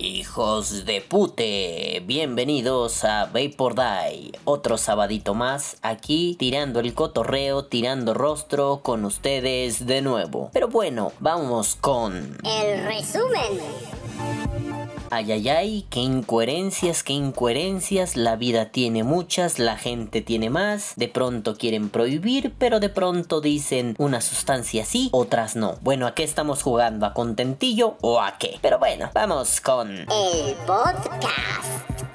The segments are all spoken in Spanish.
hijos de pute, bienvenidos a Vapor Die, otro sabadito más aquí tirando el cotorreo, tirando rostro con ustedes de nuevo. Pero bueno, vamos con el resumen. Ay, ay, ay, qué incoherencias, qué incoherencias, la vida tiene muchas, la gente tiene más, de pronto quieren prohibir, pero de pronto dicen una sustancia sí, otras no. Bueno, ¿a qué estamos jugando? ¿A contentillo o a qué? Pero bueno, vamos con... El podcast.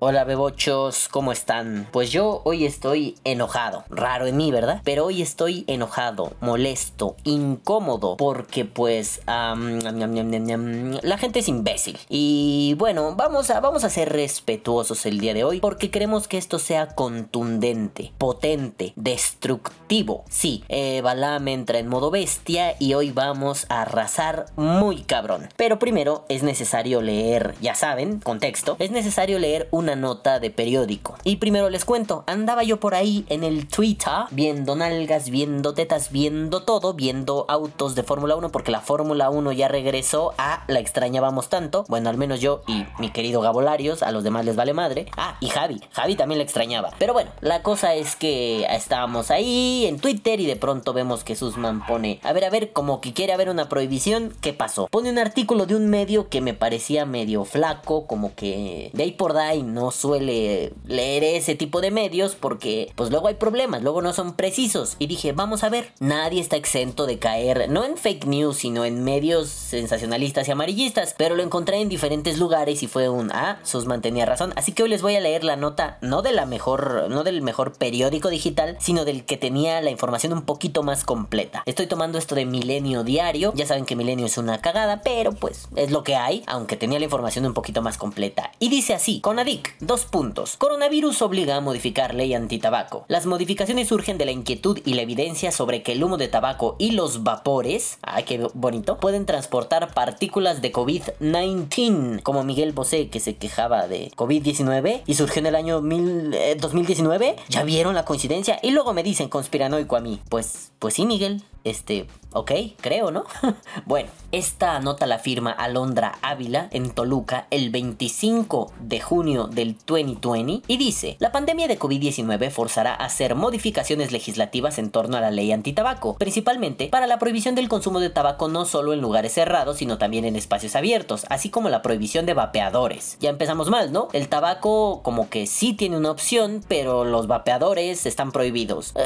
Hola bebochos, ¿cómo están? Pues yo hoy estoy enojado. Raro en mí, ¿verdad? Pero hoy estoy enojado, molesto, incómodo, porque pues la gente es imbécil. Y bueno, vamos a, vamos a ser respetuosos el día de hoy, porque queremos que esto sea contundente, potente, destructivo. Sí, eh, Balam entra en modo bestia y hoy vamos a arrasar muy cabrón. Pero primero es necesario leer, ya saben, contexto, es necesario leer un nota de periódico. Y primero les cuento, andaba yo por ahí en el Twitter viendo nalgas, viendo tetas, viendo todo, viendo autos de Fórmula 1 porque la Fórmula 1 ya regresó a la extrañábamos tanto. Bueno, al menos yo y mi querido Gabolarios, a los demás les vale madre. Ah, y Javi, Javi también la extrañaba. Pero bueno, la cosa es que estábamos ahí en Twitter y de pronto vemos que Susman pone, a ver, a ver, como que quiere haber una prohibición, ¿qué pasó? Pone un artículo de un medio que me parecía medio flaco, como que de ahí por ahí no suele leer ese tipo de medios porque pues luego hay problemas, luego no son precisos. Y dije, vamos a ver, nadie está exento de caer, no en fake news, sino en medios sensacionalistas y amarillistas. Pero lo encontré en diferentes lugares y fue un, ah, Susman tenía razón. Así que hoy les voy a leer la nota, no de la mejor, no del mejor periódico digital, sino del que tenía la información un poquito más completa. Estoy tomando esto de Milenio Diario, ya saben que Milenio es una cagada, pero pues es lo que hay, aunque tenía la información un poquito más completa. Y dice así, Conadic Dos puntos. Coronavirus obliga a modificar ley antitabaco. Las modificaciones surgen de la inquietud y la evidencia sobre que el humo de tabaco y los vapores, ay qué bonito, pueden transportar partículas de COVID-19, como Miguel Bosé que se quejaba de COVID-19 y surgió en el año 2019. Eh, ¿Ya vieron la coincidencia? Y luego me dicen conspiranoico a mí. Pues, pues sí, Miguel. Este, ok, creo, ¿no? bueno, esta nota la firma Alondra Ávila en Toluca el 25 de junio del 2020 y dice, la pandemia de COVID-19 forzará a hacer modificaciones legislativas en torno a la ley antitabaco, principalmente para la prohibición del consumo de tabaco no solo en lugares cerrados, sino también en espacios abiertos, así como la prohibición de vapeadores. Ya empezamos mal, ¿no? El tabaco como que sí tiene una opción, pero los vapeadores están prohibidos. Eh,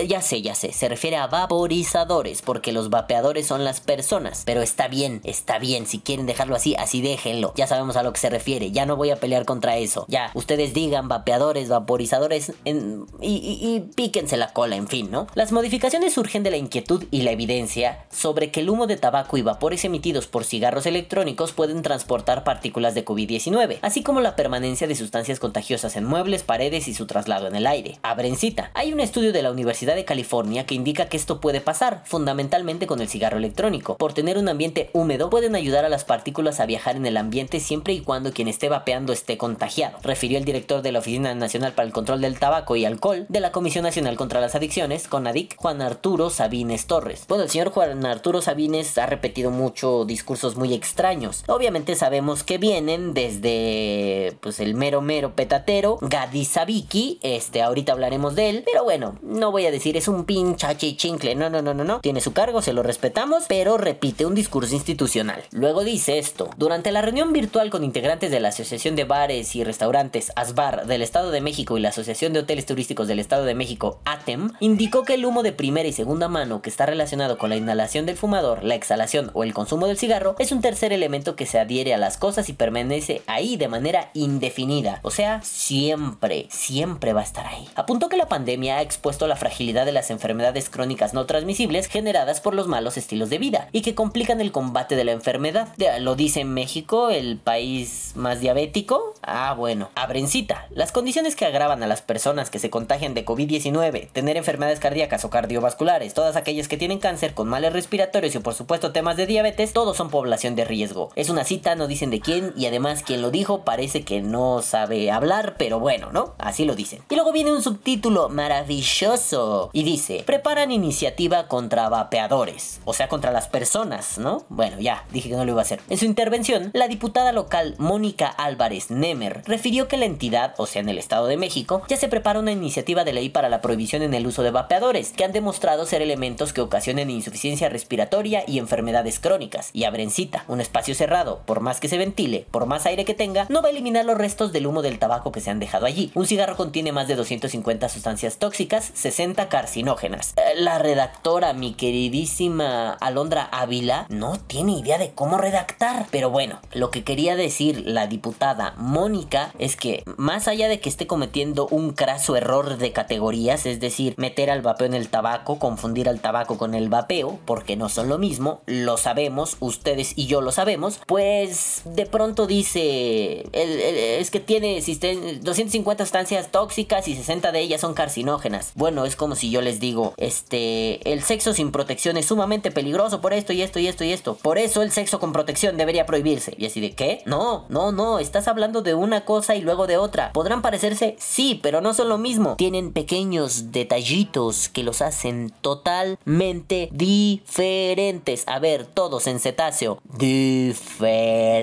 eh, ya sé, ya sé, se refiere a porque los vapeadores son las personas. Pero está bien, está bien. Si quieren dejarlo así, así déjenlo. Ya sabemos a lo que se refiere. Ya no voy a pelear contra eso. Ya, ustedes digan vapeadores, vaporizadores y, píquense la cola, en fin, ¿no? Las modificaciones surgen de la inquietud y la evidencia sobre que el humo de tabaco y vapores emitidos por cigarros electrónicos pueden transportar partículas de COVID-19, así como la permanencia de sustancias contagiosas en muebles, paredes y su traslado en el aire. Abren cita. Hay un estudio de la Universidad de California que indica que esto puede pasar fundamentalmente con el cigarro electrónico. Por tener un ambiente húmedo, pueden ayudar a las partículas a viajar en el ambiente siempre y cuando quien esté vapeando esté contagiado, refirió el director de la Oficina Nacional para el Control del Tabaco y Alcohol de la Comisión Nacional contra las Adicciones, CONADIC, Juan Arturo Sabines Torres. Bueno, el señor Juan Arturo Sabines ha repetido mucho discursos muy extraños. Obviamente sabemos que vienen desde pues el mero mero petatero, Gadi Sabiki, este ahorita hablaremos de él, pero bueno, no voy a decir es un pinchache chincle, no, no, no, no, no, tiene su cargo, se lo respetamos, pero repite un discurso institucional. Luego dice esto, durante la reunión virtual con integrantes de la Asociación de Bares y Restaurantes ASBAR del Estado de México y la Asociación de Hoteles Turísticos del Estado de México ATEM, indicó que el humo de primera y segunda mano que está relacionado con la inhalación del fumador, la exhalación o el consumo del cigarro es un tercer elemento que se adhiere a las cosas y permanece ahí de manera indefinida, o sea, siempre, siempre va a estar ahí. Apuntó que la pandemia ha expuesto la fragilidad de las enfermedades crónicas no transmisibles generadas por los malos estilos de vida y que complican el combate de la enfermedad. Lo dice México, el país más diabético. Ah, bueno, abrencita. Las condiciones que agravan a las personas que se contagian de COVID-19, tener enfermedades cardíacas o cardiovasculares, todas aquellas que tienen cáncer con males respiratorios y por supuesto temas de diabetes, todos son población de riesgo. Es una cita, no dicen de quién y además quien lo dijo parece que no sabe hablar, pero bueno, ¿no? Así lo dicen. Y luego viene un subtítulo maravilloso y dice, preparan iniciativa contra vapeadores, o sea, contra las personas, ¿no? Bueno, ya, dije que no lo iba a hacer. En su intervención, la diputada local Mónica Álvarez Nemer refirió que la entidad, o sea, en el Estado de México, ya se prepara una iniciativa de ley para la prohibición en el uso de vapeadores, que han demostrado ser elementos que ocasionan insuficiencia respiratoria y enfermedades crónicas. Y abren cita, un espacio cerrado, por más que se ventile, por más aire que tenga, no va a eliminar los restos del humo del tabaco que se han dejado allí. Un cigarro contiene más de 250 sustancias tóxicas, 60 carcinógenas. Eh, la redactora, mi queridísima Alondra Ávila, no tiene idea de cómo redactar. Pero bueno, lo que quería decir la diputada Mónica es que más allá de que esté cometiendo un craso error de categorías, es decir, meter al vapeo en el tabaco, confundir al tabaco con el vapeo, porque no son lo mismo, lo sabemos, ustedes y yo lo sabemos, pues de pronto dice, es que tiene 250 sustancias tóxicas y 60 de ellas son carcinógenas. Bueno, es como si yo les digo, este, el sexo sin protección es sumamente peligroso por esto y esto y esto y esto. Por eso el sexo con protección debería prohibirse. Y así de, ¿qué? No, no, no, estás hablando de una cosa y luego de otra. Podrán parecerse, sí, pero no son lo mismo. Tienen pequeños detallitos que los hacen totalmente diferentes. A ver, todos en cetáceo. Diferentes.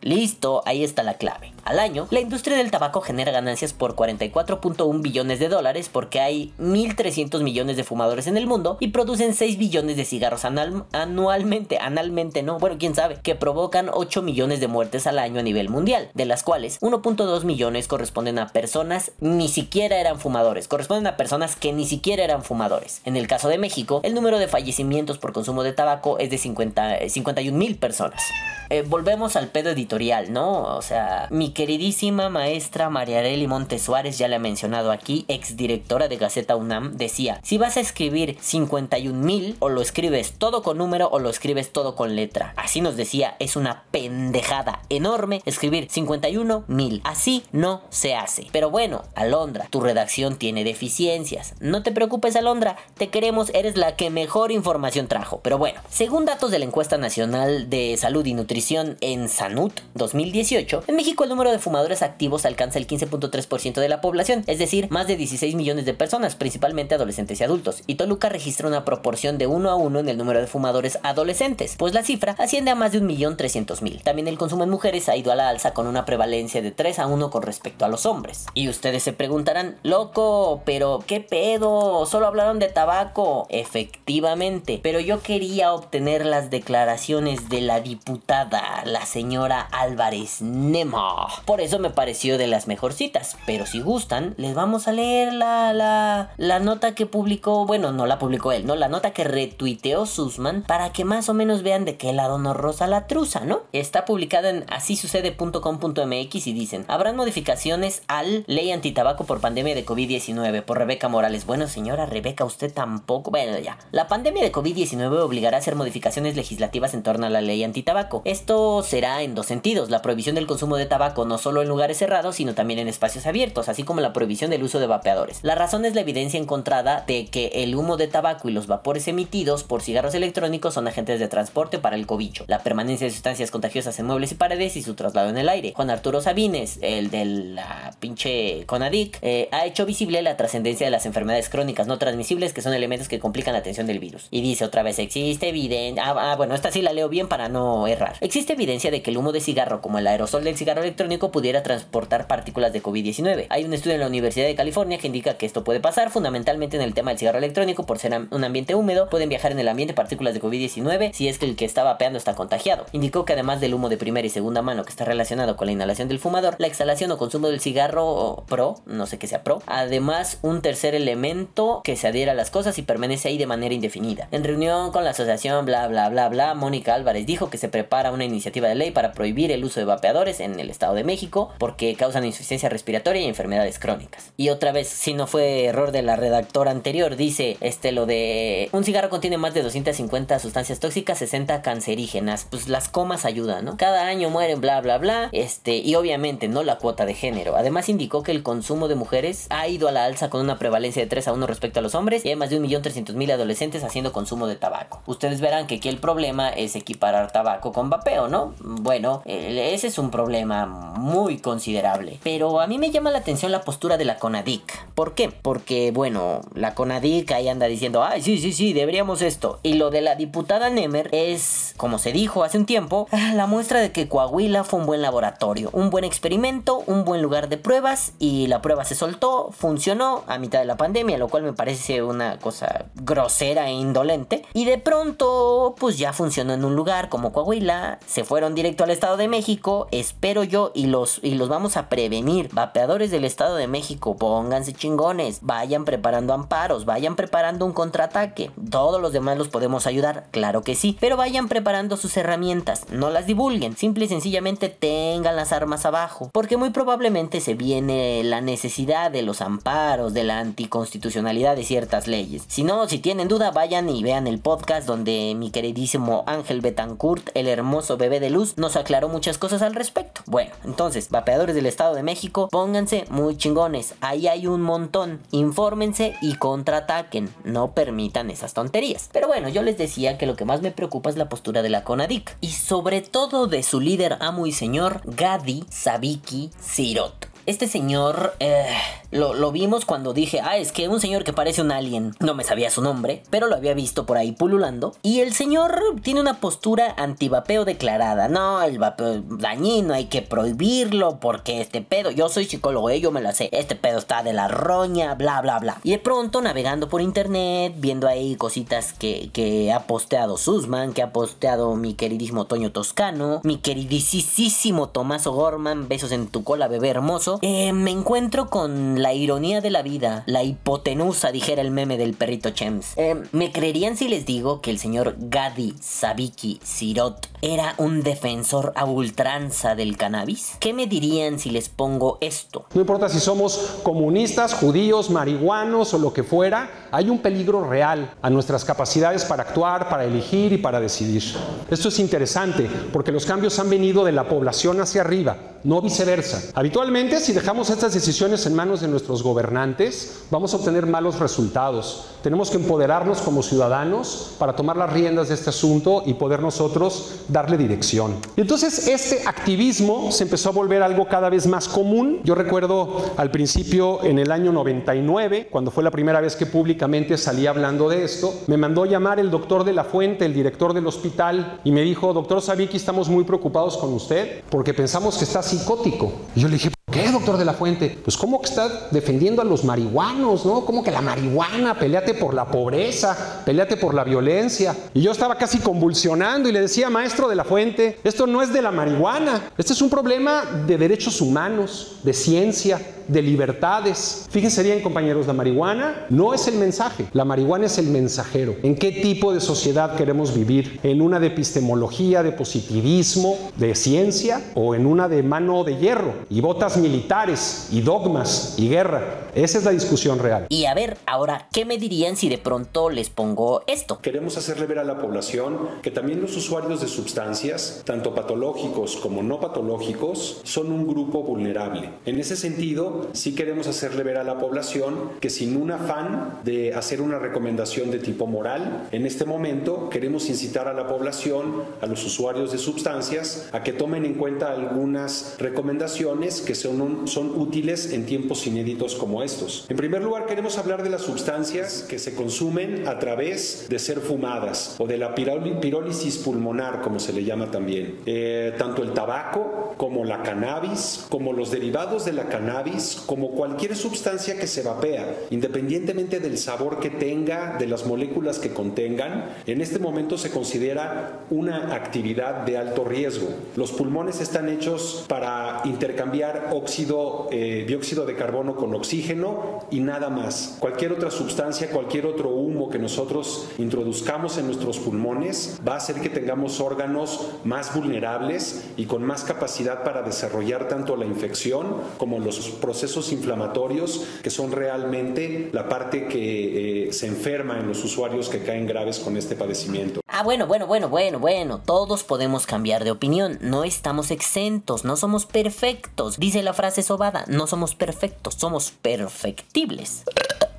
Listo, ahí está la clave. Al año, la industria del tabaco genera ganancias por 44.1 billones de dólares porque hay 1.300 millones de fumadores en el mundo y producen 6 billones de cigarros anualmente, analmente no, bueno, quién sabe, que provocan 8 millones de muertes al año a nivel mundial, de las cuales 1.2 millones corresponden a personas ni siquiera eran fumadores, corresponden a personas que ni siquiera eran fumadores. En el caso de México, el número de fallecimientos por consumo de tabaco es de 50, 51 mil personas. Eh, volvemos al pedo editorial, ¿no? O sea, mi queridísima maestra María Arely Montes Suárez, ya la he mencionado aquí, exdirectora de Gaceta UNAM, decía, si vas a escribir 51 mil, o lo escribes todo con número o lo escribes todo con letra. Así nos decía, es una pendejada enorme escribir 51 mil. Así no se hace. Pero bueno, Alondra, tu redacción tiene deficiencias. No te preocupes, Alondra, te queremos, eres la que mejor información trajo. Pero bueno, según datos de la encuesta nacional de salud y nutrición, en Sanut 2018, en México el número de fumadores activos alcanza el 15.3% de la población, es decir, más de 16 millones de personas, principalmente adolescentes y adultos. Y Toluca registra una proporción de 1 a 1 en el número de fumadores adolescentes, pues la cifra asciende a más de 1.300.000. También el consumo en mujeres ha ido a la alza con una prevalencia de 3 a 1 con respecto a los hombres. Y ustedes se preguntarán, loco, pero ¿qué pedo? Solo hablaron de tabaco. Efectivamente, pero yo quería obtener las declaraciones de la diputada la señora Álvarez Nemo. Por eso me pareció de las mejorcitas. Pero si gustan, les vamos a leer la, la, la nota que publicó, bueno, no la publicó él, ¿no? La nota que retuiteó Susman para que más o menos vean de qué lado nos rosa la truza, ¿no? Está publicada en asisucede.com.mx y dicen, habrán modificaciones al ley antitabaco por pandemia de COVID-19 por Rebeca Morales. Bueno, señora Rebeca, usted tampoco. Bueno, ya. La pandemia de COVID-19 obligará a hacer modificaciones legislativas en torno a la ley antitabaco. Esto será en dos sentidos, la prohibición del consumo de tabaco no solo en lugares cerrados, sino también en espacios abiertos, así como la prohibición del uso de vapeadores. La razón es la evidencia encontrada de que el humo de tabaco y los vapores emitidos por cigarros electrónicos son agentes de transporte para el cobicho, la permanencia de sustancias contagiosas en muebles y paredes y su traslado en el aire. Juan Arturo Sabines, el de la pinche Conadic, eh, ha hecho visible la trascendencia de las enfermedades crónicas no transmisibles que son elementos que complican la atención del virus. Y dice otra vez, existe evidencia... Ah, ah, bueno, esta sí la leo bien para no errar. Existe evidencia de que el humo de cigarro, como el aerosol del cigarro electrónico, pudiera transportar partículas de COVID-19. Hay un estudio en la Universidad de California que indica que esto puede pasar, fundamentalmente en el tema del cigarro electrónico, por ser un ambiente húmedo, pueden viajar en el ambiente partículas de COVID-19 si es que el que está vapeando está contagiado. Indicó que además del humo de primera y segunda mano que está relacionado con la inhalación del fumador, la exhalación o consumo del cigarro pro, no sé qué sea pro, además un tercer elemento que se adhiera a las cosas y permanece ahí de manera indefinida. En reunión con la asociación bla bla bla bla, Mónica Álvarez dijo que se prepara una iniciativa de ley para prohibir el uso de vapeadores en el Estado de México porque causan insuficiencia respiratoria y enfermedades crónicas. Y otra vez, si no fue error de la redactora anterior, dice este lo de un cigarro contiene más de 250 sustancias tóxicas, 60 cancerígenas. Pues las comas ayudan, ¿no? Cada año mueren, bla, bla, bla. Este, y obviamente no la cuota de género. Además indicó que el consumo de mujeres ha ido a la alza con una prevalencia de 3 a 1 respecto a los hombres y hay más de 1.300.000 adolescentes haciendo consumo de tabaco. Ustedes verán que aquí el problema es equiparar tabaco con vapeo, ¿no? Bueno, ese es un problema muy considerable. Pero a mí me llama la atención la postura de la CONADIC. ¿Por qué? Porque, bueno, la CONADIC ahí anda diciendo, ay, sí, sí, sí, deberíamos esto. Y lo de la diputada Nemer es, como se dijo hace un tiempo, la muestra de que Coahuila fue un buen laboratorio, un buen experimento, un buen lugar de pruebas y la prueba se soltó, funcionó a mitad de la pandemia, lo cual me parece una cosa grosera e indolente. Y de pronto, pues ya funcionó en un lugar como Coahuila, se fueron directo al Estado de México, espero yo, y los, y los vamos a prevenir. Vapeadores del Estado de México, pónganse chingones, vayan preparando amparos, vayan preparando un contraataque. Todos los demás los podemos ayudar, claro que sí, pero vayan preparando sus herramientas, no las divulguen, simple y sencillamente tengan las armas abajo, porque muy probablemente se viene la necesidad de los amparos, de la anticonstitucionalidad de ciertas leyes. Si no, si tienen duda, vayan y vean el podcast donde mi queridísimo Ángel Betancourt, el hermoso bebé de luz, nos aclaró muchas cosas al respecto. Bueno, entonces, vapeadores del Estado de México, pónganse muy chingones, ahí hay un montón, infórmense y contraataquen, no permitan esas tonterías. Pero bueno, yo les decía que lo que más me preocupa es la postura de la CONADIC, y sobre todo de su líder amo y señor, Gadi Sabiki Sirot. Este señor eh, lo, vimos cuando dije, ah, es que un señor que parece un alien, no me sabía su nombre, pero lo había visto por ahí pululando. Y el señor tiene una postura antivapeo declarada. No, el vapeo dañino, hay que prohibirlo porque este pedo, yo soy psicólogo, eh, yo me lo sé, este pedo está de la roña, bla, bla, bla. Y de pronto navegando por internet, viendo ahí cositas que, que ha posteado Susman, que ha posteado mi queridísimo Toño Toscano, mi queridísimo Tomaso Gorman, besos en tu cola, bebé hermoso eh, me encuentro con la ironía de la vida, la hipotenusa, dijera el meme del perrito Chems. Eh, ¿Me creerían si les digo que el señor Gadi Sabiki Sirot era un defensor a ultranza del cannabis? ¿Qué me dirían si les pongo esto? No importa si somos comunistas, judíos, marihuanos o lo que fuera, hay un peligro real a nuestras capacidades para actuar, para elegir y para decidir. Esto es interesante porque los cambios han venido de la población hacia arriba, no viceversa. Habitualmente si dejamos estas decisiones en manos de nuestros gobernantes, vamos a obtener malos resultados. Tenemos que empoderarnos como ciudadanos para tomar las riendas de este asunto y poder nosotros darle dirección. Y entonces este activismo se empezó a volver algo cada vez más común. Yo recuerdo al principio en el año 99, cuando fue la primera vez que públicamente salí hablando de esto, me mandó llamar el doctor de la Fuente, el director del hospital, y me dijo, doctor Sabiki, estamos muy preocupados con usted porque pensamos que está psicótico. Y yo le dije, ¿Qué, doctor de la Fuente? Pues cómo que está defendiendo a los marihuanos, ¿no? Como que la marihuana, peleate por la pobreza, peleate por la violencia. Y yo estaba casi convulsionando y le decía, maestro de la Fuente, esto no es de la marihuana, este es un problema de derechos humanos, de ciencia, de libertades. Fíjense bien, compañeros, la marihuana no es el mensaje, la marihuana es el mensajero. ¿En qué tipo de sociedad queremos vivir? ¿En una de epistemología, de positivismo, de ciencia o en una de mano de hierro y botas militares y dogmas y guerra? Esa es la discusión real. Y a ver, ahora, ¿qué me dirían si de pronto les pongo esto? Queremos hacerle ver a la población que también los usuarios de sustancias, tanto patológicos como no patológicos, son un grupo vulnerable. En ese sentido, sí queremos hacerle ver a la población que sin un afán de hacer una recomendación de tipo moral, en este momento queremos incitar a la población, a los usuarios de sustancias, a que tomen en cuenta algunas recomendaciones que son, son útiles en tiempos inéditos como estos. En primer lugar, queremos hablar de las sustancias que se consumen a través de ser fumadas o de la pirólisis pulmonar, como se le llama también. Eh, tanto el tabaco como la cannabis, como los derivados de la cannabis, como cualquier sustancia que se vapea, independientemente del sabor que tenga, de las moléculas que contengan, en este momento se considera una actividad de alto riesgo. Los pulmones están hechos para intercambiar óxido, eh, dióxido de carbono con oxígeno y nada más. Cualquier otra sustancia, cualquier otro humo que nosotros introduzcamos en nuestros pulmones va a hacer que tengamos órganos más vulnerables y con más capacidad para desarrollar tanto la infección como los procesos inflamatorios, que son realmente la parte que eh, se enferma en los usuarios que caen graves con este padecimiento. Ah, bueno, bueno, bueno, bueno, bueno, todos podemos cambiar de opinión, no estamos exentos, no somos perfectos. Dice la frase sobada, no somos perfectos, somos perfectibles.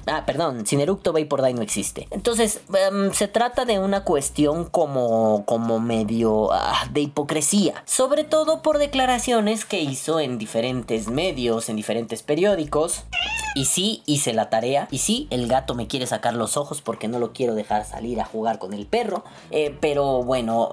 Ah, perdón, sin eructo Vapor no existe. Entonces, em, se trata de una cuestión como, como medio ah, de hipocresía. Sobre todo por declaraciones que hizo en diferentes medios, en diferentes periódicos. Y sí, hice la tarea. Y sí, el gato me quiere sacar los ojos porque no lo quiero dejar salir a jugar con el perro. Eh, pero bueno,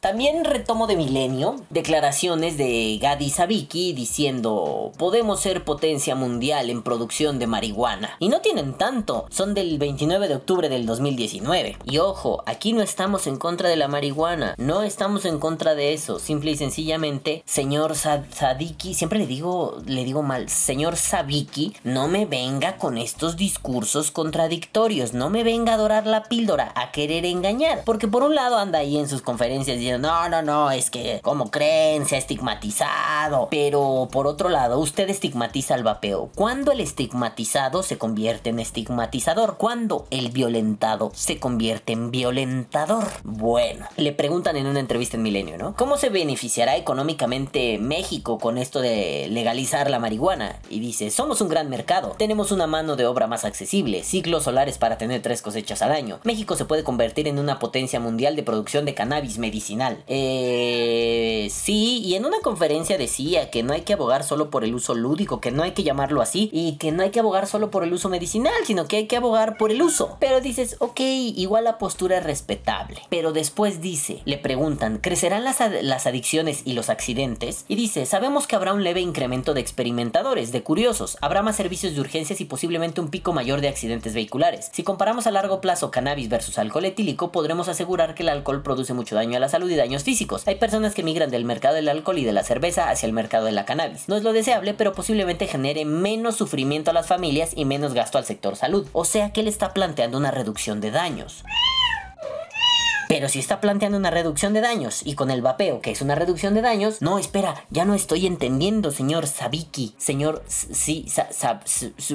también retomo de Milenio declaraciones de Gadi Sabiki diciendo: Podemos ser potencia mundial en producción de marihuana. Y no tienen tanto, son del 29 de octubre del 2019. Y ojo, aquí no estamos en contra de la marihuana, no estamos en contra de eso. Simple y sencillamente, señor Sadiki, siempre le digo, le digo mal, señor Sabiki, no me venga con estos discursos contradictorios, no me venga a adorar la píldora, a querer engañar. Porque por un lado anda ahí en sus conferencias diciendo, no, no, no, es que como creen, se ha estigmatizado. Pero por otro lado, usted estigmatiza al vapeo. ¿Cuándo el estigmatizado se convierte en estigmatizador? ¿Cuándo el violentado se convierte en violentador? Bueno, le preguntan en una entrevista en Milenio, ¿no? ¿Cómo se beneficiará económicamente México con esto de legalizar la marihuana? Y dice, somos un gran mercado tenemos una mano de obra más accesible, ciclos solares para tener tres cosechas al año. México se puede convertir en una potencia mundial de producción de cannabis medicinal. Eh, sí, y en una conferencia decía que no hay que abogar solo por el uso lúdico, que no hay que llamarlo así, y que no hay que abogar solo por el uso medicinal, sino que hay que abogar por el uso. Pero dices, ok, igual la postura es respetable. Pero después dice, le preguntan, ¿crecerán las, las adicciones y los accidentes? Y dice, sabemos que habrá un leve incremento de experimentadores, de curiosos, habrá más servicios de urgencias y posiblemente un pico mayor de accidentes vehiculares. Si comparamos a largo plazo cannabis versus alcohol etílico, podremos asegurar que el alcohol produce mucho daño a la salud y daños físicos. Hay personas que migran del mercado del alcohol y de la cerveza hacia el mercado de la cannabis. No es lo deseable, pero posiblemente genere menos sufrimiento a las familias y menos gasto al sector salud. O sea que él está planteando una reducción de daños. Pero si está planteando una reducción de daños y con el vapeo, que es una reducción de daños, no, espera, ya no estoy entendiendo, señor Sabiki. Señor, sí,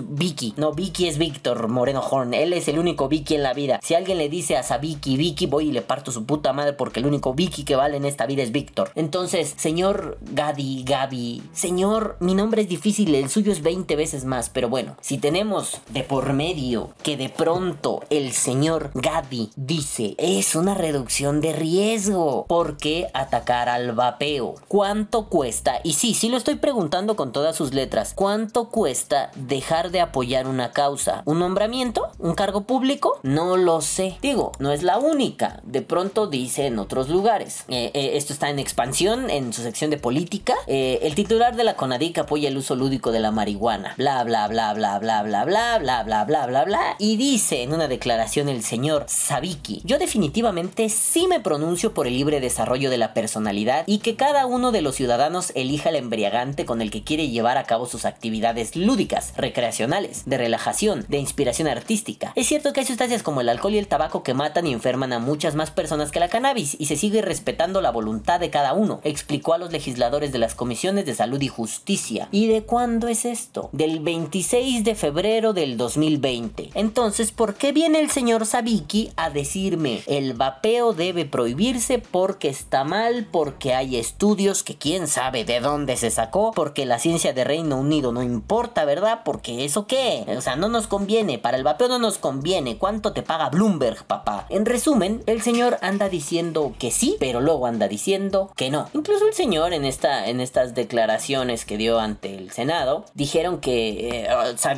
Vicky. No, Vicky es Víctor Moreno Horn. Él es el único Vicky en la vida. Si alguien le dice a Sabiki, Vicky, voy y le parto su puta madre porque el único Vicky que vale en esta vida es Víctor. Entonces, señor Gadi, Gaby, señor, mi nombre es difícil, el suyo es 20 veces más, pero bueno, si tenemos de por medio que de pronto el señor Gadi dice, es una reducción de riesgo. ¿Por qué atacar al vapeo? ¿Cuánto cuesta? Y sí, sí lo estoy preguntando con todas sus letras. ¿Cuánto cuesta dejar de apoyar una causa? ¿Un nombramiento? ¿Un cargo público? No lo sé. Digo, no es la única. De pronto dice en otros lugares. Eh, eh, esto está en expansión en su sección de política. Eh, el titular de la CONADIC apoya el uso lúdico de la marihuana. Bla, bla, bla, bla, bla, bla, bla, bla, bla, bla, bla, bla. Y dice en una declaración el señor Sabiki. Yo definitivamente sí me pronuncio por el libre desarrollo de la personalidad y que cada uno de los ciudadanos elija el embriagante con el que quiere llevar a cabo sus actividades lúdicas, recreacionales, de relajación, de inspiración artística. Es cierto que hay sustancias como el alcohol y el tabaco que matan y enferman a muchas más personas que la cannabis y se sigue respetando la voluntad de cada uno, explicó a los legisladores de las comisiones de salud y justicia. ¿Y de cuándo es esto? Del 26 de febrero del 2020. Entonces, ¿por qué viene el señor Sabiki a decirme el vapor debe prohibirse porque está mal, porque hay estudios que quién sabe de dónde se sacó, porque la ciencia de Reino Unido no importa, ¿verdad? Porque eso qué? O sea, no nos conviene, para el vapeo no nos conviene. ¿Cuánto te paga Bloomberg, papá? En resumen, el señor anda diciendo que sí, pero luego anda diciendo que no. Incluso el señor en, esta, en estas declaraciones que dio ante el Senado, dijeron que eh,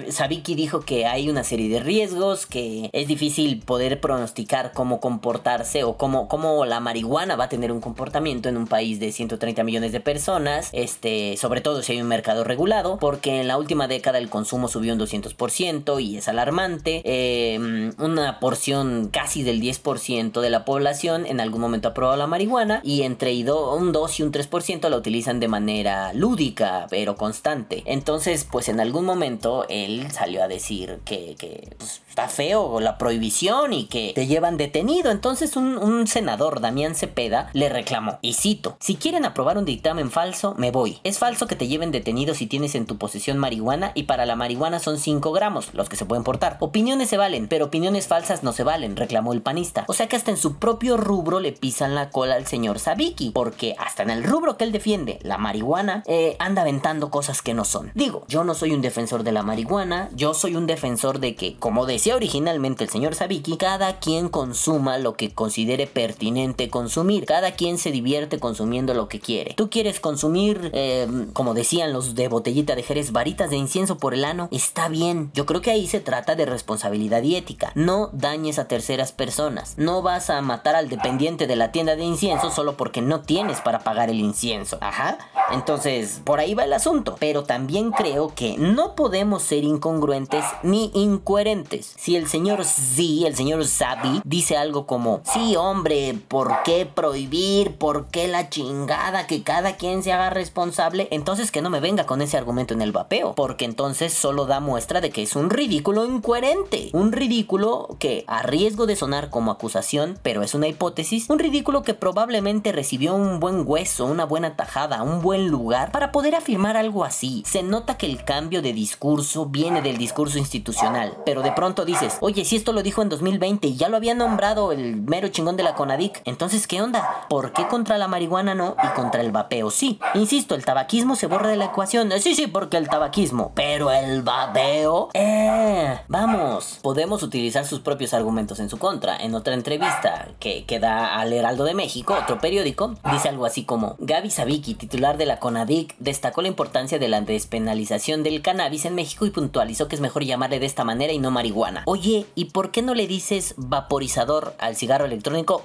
Sabiki dijo que hay una serie de riesgos, que es difícil poder pronosticar cómo comportarse o cómo, cómo la marihuana va a tener un comportamiento en un país de 130 millones de personas, este, sobre todo si hay un mercado regulado, porque en la última década el consumo subió un 200% y es alarmante. Eh, una porción casi del 10% de la población en algún momento ha probado la marihuana y entre un 2 y un 3% la utilizan de manera lúdica, pero constante. Entonces, pues en algún momento él salió a decir que, pues, está feo la prohibición y que te llevan detenido. Entonces un, un senador, Damián Cepeda, le reclamó, y cito, si quieren aprobar un dictamen falso, me voy. Es falso que te lleven detenido si tienes en tu posesión marihuana y para la marihuana son 5 gramos, los que se pueden portar. Opiniones se valen, pero opiniones falsas no se valen, reclamó el panista. O sea que hasta en su propio rubro le pisan la cola al señor Sabiki, porque hasta en el rubro que él defiende, la marihuana, eh, anda aventando cosas que no son. Digo, yo no soy un defensor de la marihuana, yo soy un defensor de que, como decía originalmente el señor Sabiki, cada quien consuma lo que considere pertinente consumir, cada quien se divierte consumiendo lo que quiere. Tú quieres consumir, eh, como decían los de botellita de Jerez, varitas de incienso por el ano, está bien. Yo creo que ahí se trata de responsabilidad y ética. No dañes a terceras personas. No vas a matar al dependiente de la tienda de incienso solo porque no tienes para pagar el incienso. Ajá. Entonces, por ahí va el asunto. Pero también creo que no podemos ser incongruentes ni incoherentes. Si el señor Z, el señor Zabi, dice algo como, sí, hombre, ¿por qué prohibir? ¿Por qué la chingada? Que cada quien se haga responsable. Entonces que no me venga con ese argumento en el vapeo. Porque entonces solo da muestra de que es un ridículo incoherente. Un ridículo que, a riesgo de sonar como acusación, pero es una hipótesis, un ridículo que probablemente recibió un buen hueso, una buena tajada, un buen lugar para poder afirmar algo así. Se nota que el cambio de discurso viene del discurso institucional, pero de pronto dices, oye, si esto lo dijo en 2020 y ya lo había nombrado el mero chingón de la Conadic, entonces ¿qué onda? ¿Por qué contra la marihuana no y contra el vapeo sí? Insisto, el tabaquismo se borra de la ecuación. Sí, sí, porque el tabaquismo, pero el vapeo, eh, vamos, podemos utilizar sus propios argumentos en su contra. En otra entrevista que, da al Heraldo de México, otro periódico, dice algo así como, Gaby Sabiki, titular de la CONADIC, destacó la importancia de la despenalización del cannabis en México y puntualizó que es mejor llamarle de esta manera y no marihuana. Oye, ¿y por qué no le dices vaporizador al cigarro electrónico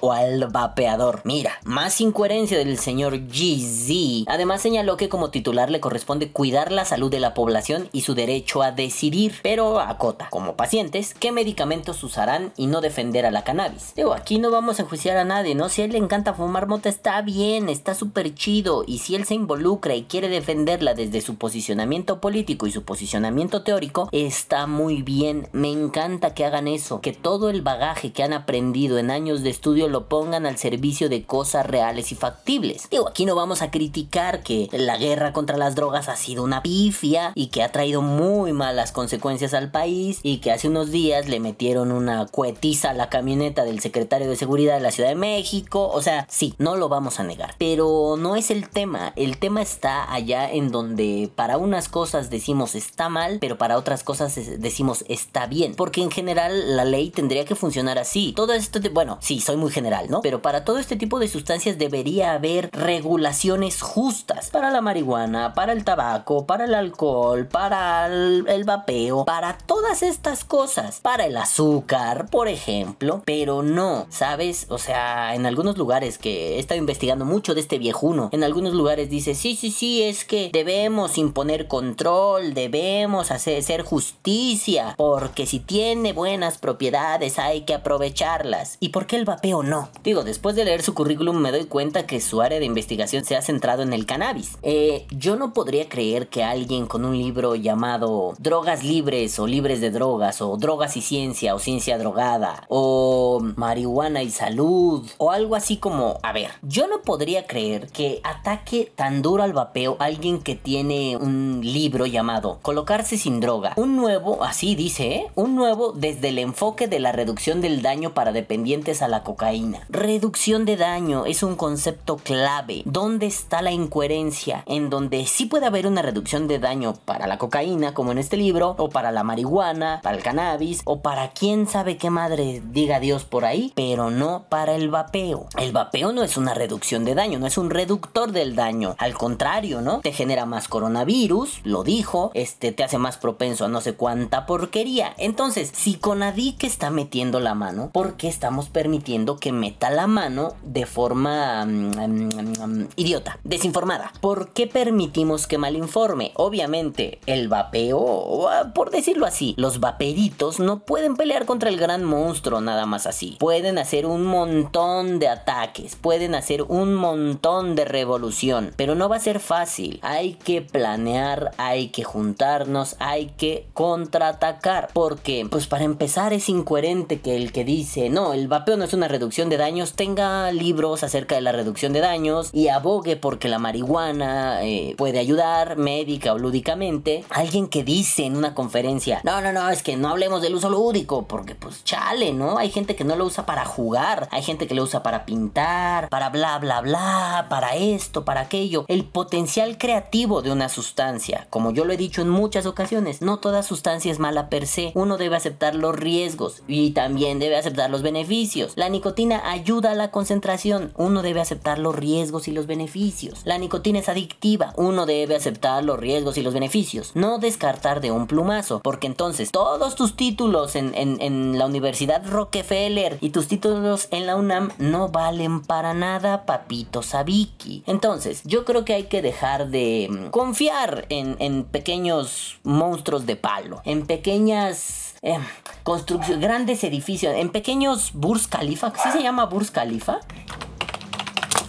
o al vapeador? Mira, más incoherencia del señor GZ. Además señaló que como titular le corresponde cuidar la salud de la población y su derecho a decidir, pero acota, como pacientes, qué medicamentos usarán y no defender a la cannabis. Digo, aquí no vamos a enjuiciar a nadie, ¿no? Si él le encanta fumar mota está bien, está súper chido y si él se involucra y quiere defenderla desde su posicionamiento político y su posicionamiento teórico, está muy bien. Me encanta que hagan eso, que todo el bagaje que han aprendido en años de estudio lo pongan al servicio de cosas reales y factibles. Digo, aquí no vamos a criticar que la guerra contra las drogas ha sido una pifia y que ha traído muy malas consecuencias al país y que hace unos días le metieron una cuetiza a la camioneta del secretario de seguridad de la Ciudad de México. O sea, sí, no lo vamos a negar. Pero no es el tema. El tema está allá en donde para unas cosas decimos está mal, pero para otras cosas decimos está bien. Porque en general la ley tendría que funcionar así. Todo esto, bueno, sí, soy muy general, ¿no? Pero para todo este tipo de sustancias debería haber regulaciones justas. Para la marihuana, para el tabaco, para el alcohol, para el, el vapeo, para todas estas cosas. Para el azúcar, por ejemplo. Pero no, ¿sabes? O sea, en algunos lugares que he estado investigando mucho de este viejuno, en algunos lugares dice, sí, sí, sí, es que debemos imponer control, debemos hacer, justicia, porque si tiene buenas propiedades hay que aprovecharlas. ¿Y por qué el vapeo no? Digo, después de leer su currículum me doy cuenta que su área de investigación se ha centrado en el cannabis. Eh, yo no podría creer que alguien con un libro llamado Drogas libres o libres de drogas o Drogas y ciencia o ciencia drogada o marihuana y salud o algo así como, a ver, yo no podría creer que ataque tan duro al vapeo alguien que tiene un libro llamado Colocarse sin droga. Un nuevo, así dice, ¿eh? un nuevo desde el enfoque de la reducción del daño para dependientes a la cocaína. Reducción de daño es un concepto clave. ¿Dónde está la incoherencia? En donde sí puede haber una reducción de daño para la cocaína, como en este libro, o para la marihuana, para el cannabis, o para quién sabe qué madre diga Dios por ahí, pero no para el vapeo. El vapeo no es una reducción de daño, no es un reductor del daño. Al contrario, ¿no? Te genera más coronavirus, lo dijo, este te hace más propenso a no sé cuánta porquería. Entonces, si Conadic está metiendo la mano, ¿por qué estamos permitiendo que meta la mano de forma mm, mm, mm, idiota, desinformada? ¿Por qué permitimos que malinforme? Obviamente, el vapeo, ah, por decirlo así, los vaperitos no pueden pelear contra el gran monstruo nada más así. Pueden hacer un montón de ataques, pueden hacer un montón de revolución, pero no va a ser fácil. Hay que planear, hay que juntarnos, hay que contraatacar, porque pues para empezar es incoherente que el que dice, no, el vapeo no es una reducción de daños, tenga libros acerca de la reducción de daños y abogue porque la marihuana eh, puede ayudar médica o lúdicamente. Alguien que dice en una conferencia, no, no, no, es que no hablemos del uso lúdico, porque pues chale, ¿no? Hay gente que no lo usa para jugar, hay gente que lo usa para pintar, para bla, bla, bla, para esto, para aquello. El potencial creativo de una sustancia, como yo lo he dicho en muchas ocasiones, no toda sustancia es mala per se. Uno debe aceptar los riesgos y también debe aceptar los beneficios. La nicotina ayuda a la concentración, uno debe aceptar los riesgos y los beneficios. La nicotina es adictiva, uno debe aceptar los riesgos y los beneficios. No descartar de un plumazo, porque entonces todos tus títulos en, en la Universidad Rockefeller y tus títulos en la UNAM no valen para nada, papito Sabiki. Entonces, yo creo que hay que dejar de mm, confiar en, en pequeños monstruos de palo, en pequeñas eh, construcciones, grandes edificios, en pequeños Burj Khalifa, ¿sí se llama Burj Khalifa?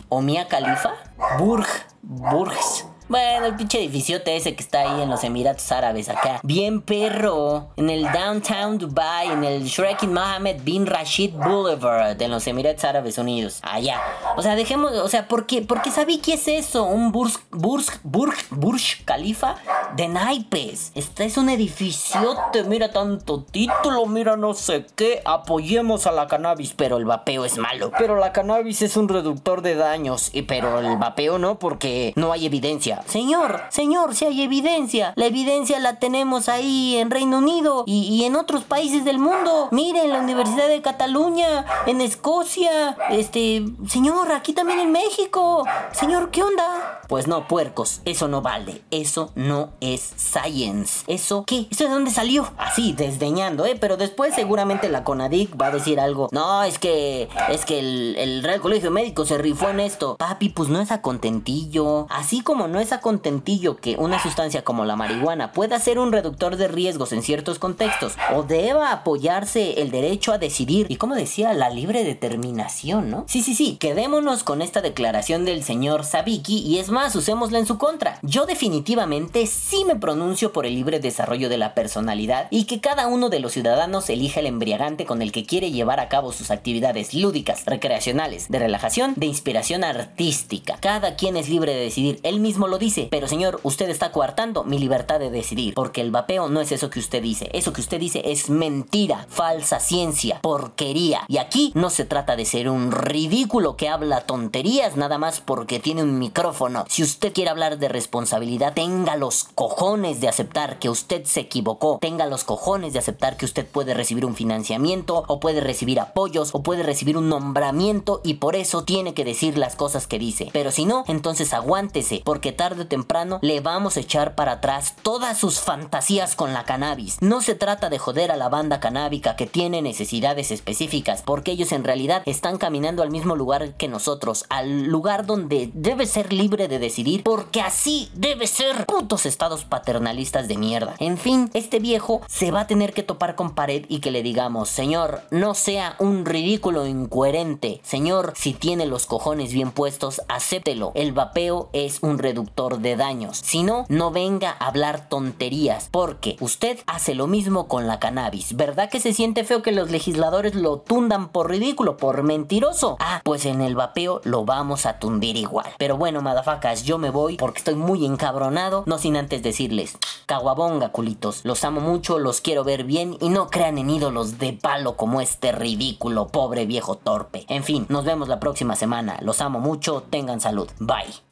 ¿O Mia Khalifa? Burj, Burj. Bueno, el pinche edificiote ese que está ahí en los Emiratos Árabes acá. Bien perro. En el downtown Dubai, en el Shrek Mohammed bin Rashid Boulevard, en los Emiratos Árabes Unidos. Allá. O sea, dejemos, o sea, ¿por qué, ¿por qué sabí qué es eso? Un Burj, Burj, Burj, Burj Khalifa de naipes. Este es un edificiote, mira tanto título, mira no sé qué. Apoyemos a la cannabis, pero el vapeo es malo. Pero la cannabis es un reductor de daños, y pero el vapeo no, porque no hay evidencia. Señor, señor, si hay evidencia. La evidencia la tenemos ahí en Reino Unido y, en otros países del mundo. Miren, la Universidad de Cataluña, en Escocia. Este, señor, aquí también en México. Señor, ¿qué onda? Pues no, puercos, eso no vale. Eso no es science. ¿Eso qué? ¿Eso de dónde salió? Así, desdeñando, ¿eh? Pero después seguramente la CONADIC va a decir algo. No, es que, es que el, el Real Colegio Médico se rifó en esto. Papi, pues no es a contentillo. Así como no es a contentillo que una sustancia como la marihuana pueda ser un reductor de riesgos en ciertos contextos o deba apoyarse el derecho a decidir y como decía la libre determinación, ¿no? Sí, sí, sí, quedémonos con esta declaración del señor Sabiki y es más, usémosla en su contra. Yo definitivamente sí me pronuncio por el libre desarrollo de la personalidad y que cada uno de los ciudadanos elija el embriagante con el que quiere llevar a cabo sus actividades lúdicas, recreacionales, de relajación, de inspiración artística. Cada quien es libre de decidir, él mismo lo dice, pero señor, usted está coartando mi libertad de decidir, porque el vapeo no es eso que usted dice, eso que usted dice es mentira, falsa ciencia, porquería. Y aquí no se trata de ser un ridículo que habla tonterías nada más porque tiene un micrófono. Si usted quiere hablar de responsabilidad, tenga los cojones de aceptar que usted se equivocó, tenga los cojones de aceptar que usted puede recibir un financiamiento o puede recibir apoyos o puede recibir un nombramiento y por eso tiene que decir las cosas que dice. Pero si no, entonces aguántese, porque tarde o temprano le vamos a echar para atrás todas sus fantasías con la cannabis. No se trata de joder a la banda canábica que tiene necesidades específicas, porque ellos en realidad están caminando al mismo lugar que nosotros, al lugar donde debe ser libre de decidir, porque así debe ser putos estados paternalistas de mierda. En fin, este viejo se va a tener que topar con pared y que le digamos, señor, no sea un ridículo incoherente. Señor, si tiene los cojones bien puestos, acéptelo. El vapeo es un reductor de daños. Si no, no venga a hablar tonterías, porque usted hace lo mismo con la cannabis. ¿Verdad que se siente feo que los legisladores lo tundan por ridículo, por mentiroso? Ah, pues en el vapeo lo vamos a tundir igual. Pero bueno, madafacas, yo me voy porque estoy muy encabronado, no sin antes decirles, caguabonga, culitos, los amo mucho, los quiero ver bien y no crean en ídolos de palo como este ridículo, pobre viejo torpe. En fin, nos vemos la próxima semana, los amo mucho, tengan salud, bye.